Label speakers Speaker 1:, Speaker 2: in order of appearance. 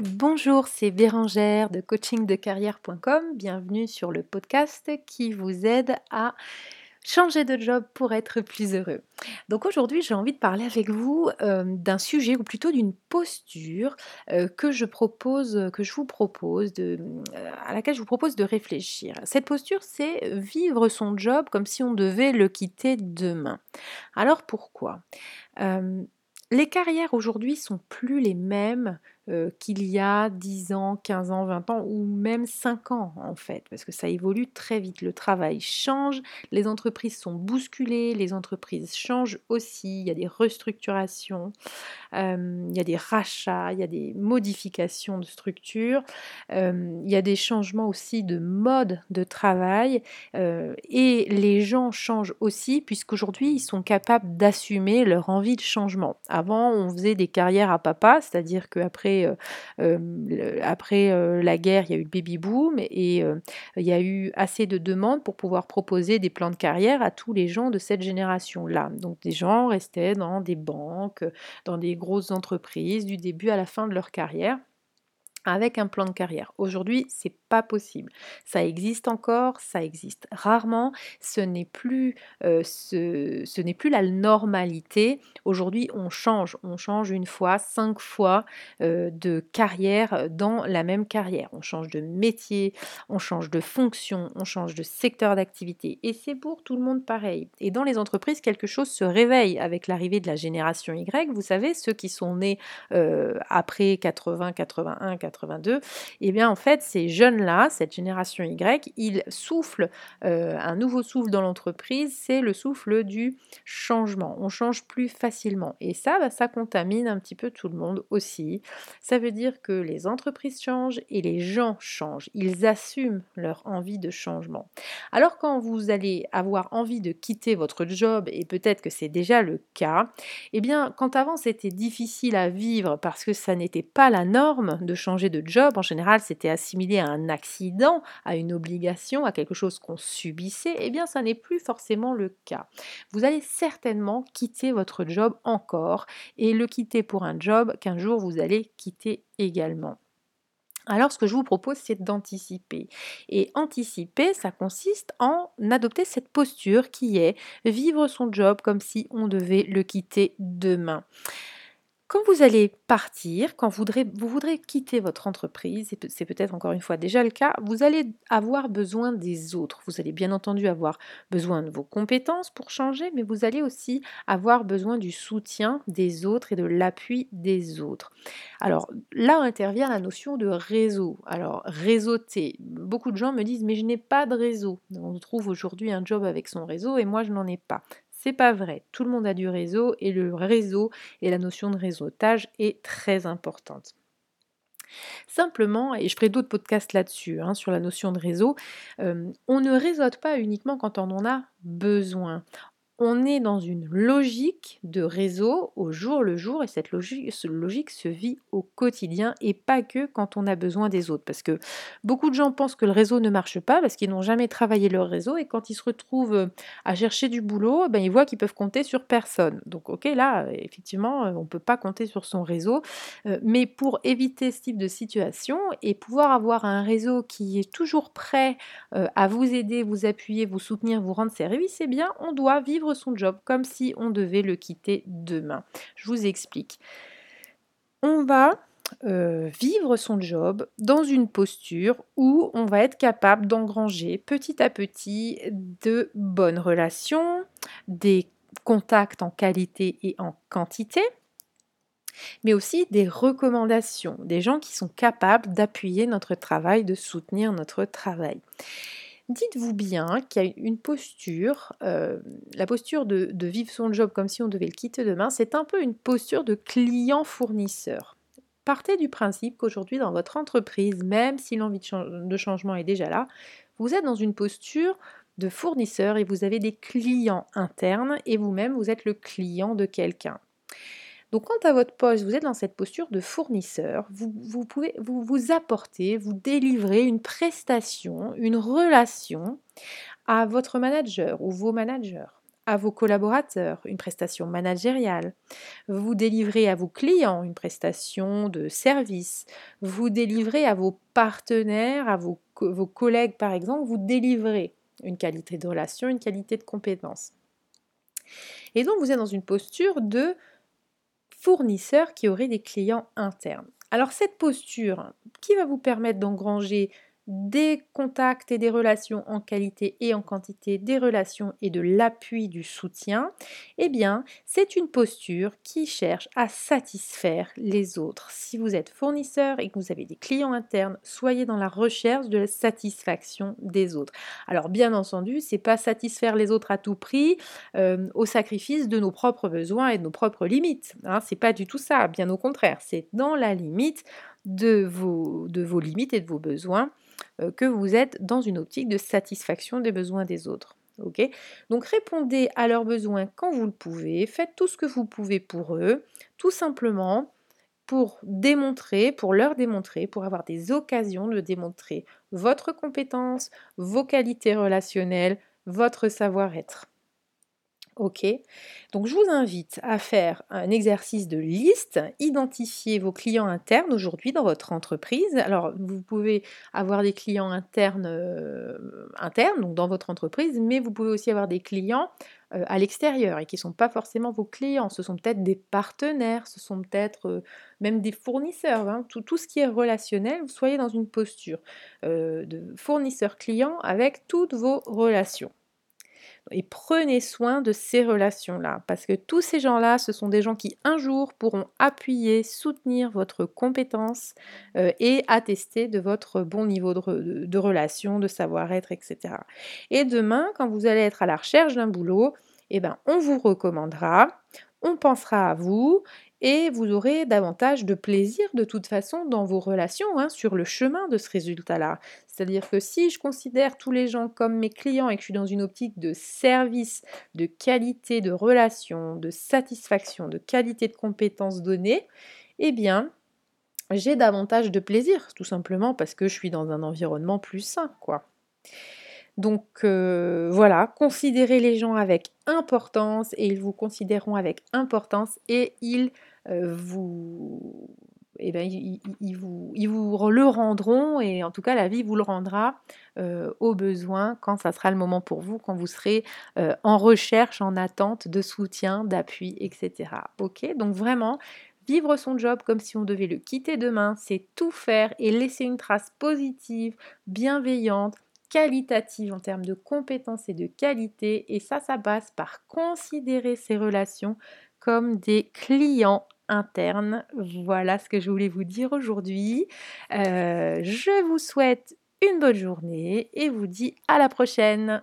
Speaker 1: Bonjour, c'est Bérangère de coachingdecarrière.com. Bienvenue sur le podcast qui vous aide à changer de job pour être plus heureux. Donc aujourd'hui, j'ai envie de parler avec vous euh, d'un sujet ou plutôt d'une posture euh, que je propose, que je vous propose, euh, à laquelle je vous propose de réfléchir. Cette posture, c'est vivre son job comme si on devait le quitter demain. Alors pourquoi? Les carrières aujourd'hui sont plus les mêmes qu'il y a 10 ans, 15 ans, 20 ans ou même 5 ans en fait, parce que ça évolue très vite. Le travail change, les entreprises sont bousculées, les entreprises changent aussi, il y a des restructurations, il y a des rachats, il y a des modifications de structure, il y a des changements aussi de mode de travail et les gens changent aussi puisqu'aujourd'hui ils sont capables d'assumer leur envie de changement. Avant on faisait des carrières à papa, c'est-à-dire qu'après après, la guerre, il y a eu le baby boom et il y a eu assez de demandes pour pouvoir proposer des plans de carrière à tous les gens de cette génération-là. Donc des gens restaient dans des banques, dans des grosses entreprises du début à la fin de leur carrière avec un plan de carrière. Aujourd'hui, c'est pas possible. Ça existe encore, ça existe rarement. Ce n'est plus, euh, ce, n'est plus la normalité. Aujourd'hui, on change, on change une fois, cinq fois euh, de carrière dans la même carrière. On change de métier, on change de fonction, on change de secteur d'activité. Et c'est pour tout le monde pareil. Et dans les entreprises, quelque chose se réveille avec l'arrivée de la génération Y. Vous savez, ceux qui sont nés euh, après 80, 81, 82, et eh bien en fait ces jeunes-là, cette génération Y, ils soufflent euh, un nouveau souffle dans l'entreprise, c'est le souffle du changement. On change plus facilement et ça, bah, ça contamine un petit peu tout le monde aussi. Ça veut dire que les entreprises changent et les gens changent. Ils assument leur envie de changement. Alors quand vous allez avoir envie de quitter votre job et peut-être que c'est déjà le cas, eh bien quand avant c'était difficile à vivre parce que ça n'était pas la norme de changer de job, en général, c'était assimilé à un accident, à une obligation, à quelque chose qu'on subissait, eh bien, ça n'est plus forcément le cas. Vous allez certainement quitter votre job encore et le quitter pour un job qu'un jour vous allez quitter également. Alors ce que je vous propose, c'est d'anticiper. Et anticiper, ça consiste en adopter cette posture qui est vivre son job comme si on devait le quitter demain. Quand vous allez partir, quand vous voudrez, quitter votre entreprise, c'est peut-être encore une fois déjà le cas, vous allez avoir besoin des autres. Vous allez bien entendu avoir besoin de vos compétences pour changer, mais vous allez aussi avoir besoin du soutien des autres et de l'appui des autres. Alors là intervient la notion de réseau. Alors réseauter. Beaucoup de gens me disent mais je n'ai pas de réseau. On trouve aujourd'hui un job avec son réseau et moi je n'en ai pas. C'est pas vrai. Tout le monde a du réseau et le réseau et la notion de réseautage est très importante. Simplement, et je ferai d'autres podcasts là-dessus, hein, sur la notion de réseau, euh, on ne réseaute pas uniquement quand on en a besoin on est dans une logique de réseau au jour le jour et cette logique, se vit au quotidien et pas que quand on a besoin des autres. Parce que beaucoup de gens pensent que le réseau ne marche pas parce qu'ils n'ont jamais travaillé leur réseau et quand ils se retrouvent euh, à chercher du boulot, ben, ils voient qu'ils peuvent compter sur personne. Donc ok, là, effectivement, euh, on ne peut pas compter sur son réseau. Euh, mais pour éviter ce type de situation et pouvoir avoir un réseau qui est toujours prêt à vous aider, vous appuyer, vous soutenir, vous rendre service, eh bien, on doit vivre son job comme si on devait le quitter demain. Je vous explique. On va euh, vivre son job dans une posture où on va être capable d'engranger petit à petit de bonnes relations, des contacts en qualité et en quantité, mais aussi des recommandations, des gens qui sont capables d'appuyer notre travail, de soutenir notre travail. Dites-vous bien qu'il y a une posture, euh, la posture de, vivre son job comme si on devait le quitter demain, c'est un peu une posture de client-fournisseur. Partez du principe qu'aujourd'hui dans votre entreprise, même si l'envie de, de changement est déjà là, vous êtes dans une posture de fournisseur et vous avez des clients internes et vous-même vous êtes le client de quelqu'un. Donc quant à votre poste, vous êtes dans cette posture de fournisseur, vous, pouvez vous, apporter, vous délivrer une prestation, une relation à votre manager ou vos managers à vos collaborateurs une prestation managériale, vous délivrez à vos clients une prestation de service, vous délivrez à vos partenaires, à vos, vos collègues par exemple, vous délivrez une qualité de relation, une qualité de compétence. Et donc vous êtes dans une posture de fournisseur qui aurait des clients internes. Alors cette posture qui va vous permettre d'engranger des contacts et des relations en qualité et en quantité, des relations et de l'appui du soutien, eh bien, c'est une posture qui cherche à satisfaire les autres. Si vous êtes fournisseur et que vous avez des clients internes, soyez dans la recherche de la satisfaction des autres. Alors, bien entendu, c'est pas satisfaire les autres à tout prix euh, au sacrifice de nos propres besoins et de nos propres limites. Hein, c'est pas du tout ça, bien au contraire, c'est dans la limite de vos, limites et de vos besoins que vous êtes dans une optique de satisfaction des besoins des autres. Donc répondez à leurs besoins quand vous le pouvez, faites tout ce que vous pouvez pour eux, tout simplement pour démontrer, pour leur démontrer, pour avoir des occasions de démontrer votre compétence, vos qualités relationnelles, votre savoir-être. Ok, donc je vous invite à faire un exercice de liste, identifier vos clients internes aujourd'hui dans votre entreprise. Alors vous pouvez avoir des clients internes, euh, internes, donc dans votre entreprise, mais vous pouvez aussi avoir des clients euh, à l'extérieur et qui ne sont pas forcément vos clients. Ce sont peut-être des partenaires, ce sont peut-être euh, même des fournisseurs. Hein. Tout, tout, ce qui est relationnel, vous soyez dans une posture de fournisseur-client avec toutes vos relations. Et prenez soin de ces relations-là, parce que tous ces gens-là, ce sont des gens qui un jour pourront appuyer, soutenir votre compétence euh, et attester de votre bon niveau de, relation, de savoir-être, etc. Et demain, quand vous allez être à la recherche d'un boulot, eh ben, on vous recommandera, on pensera à vous et vous aurez davantage de plaisir de toute façon dans vos relations hein, sur le chemin de ce résultat-là. C'est-à-dire que si je considère tous les gens comme mes clients et que je suis dans une optique de service, de qualité de relation, de satisfaction, de qualité de compétences données, eh bien, j'ai davantage de plaisir, tout simplement parce que je suis dans un environnement plus sain, quoi. Donc euh, voilà, considérez les gens avec importance et ils vous considéreront avec importance et ils vous, eh ben, ils, vous, ils, vous, le rendront et en tout cas la vie vous le rendra euh, au besoin quand ça sera le moment pour vous, quand vous serez en recherche, en attente de soutien, d'appui, etc. Ok, donc vraiment. Vivre son job comme si on devait le quitter demain, c'est tout faire et laisser une trace positive, bienveillante, qualitative en termes de compétences et de qualité. Et ça, ça passe par considérer ces relations comme des clients internes. Voilà ce que je voulais vous dire aujourd'hui. Euh, je vous souhaite une bonne journée et vous dis à la prochaine.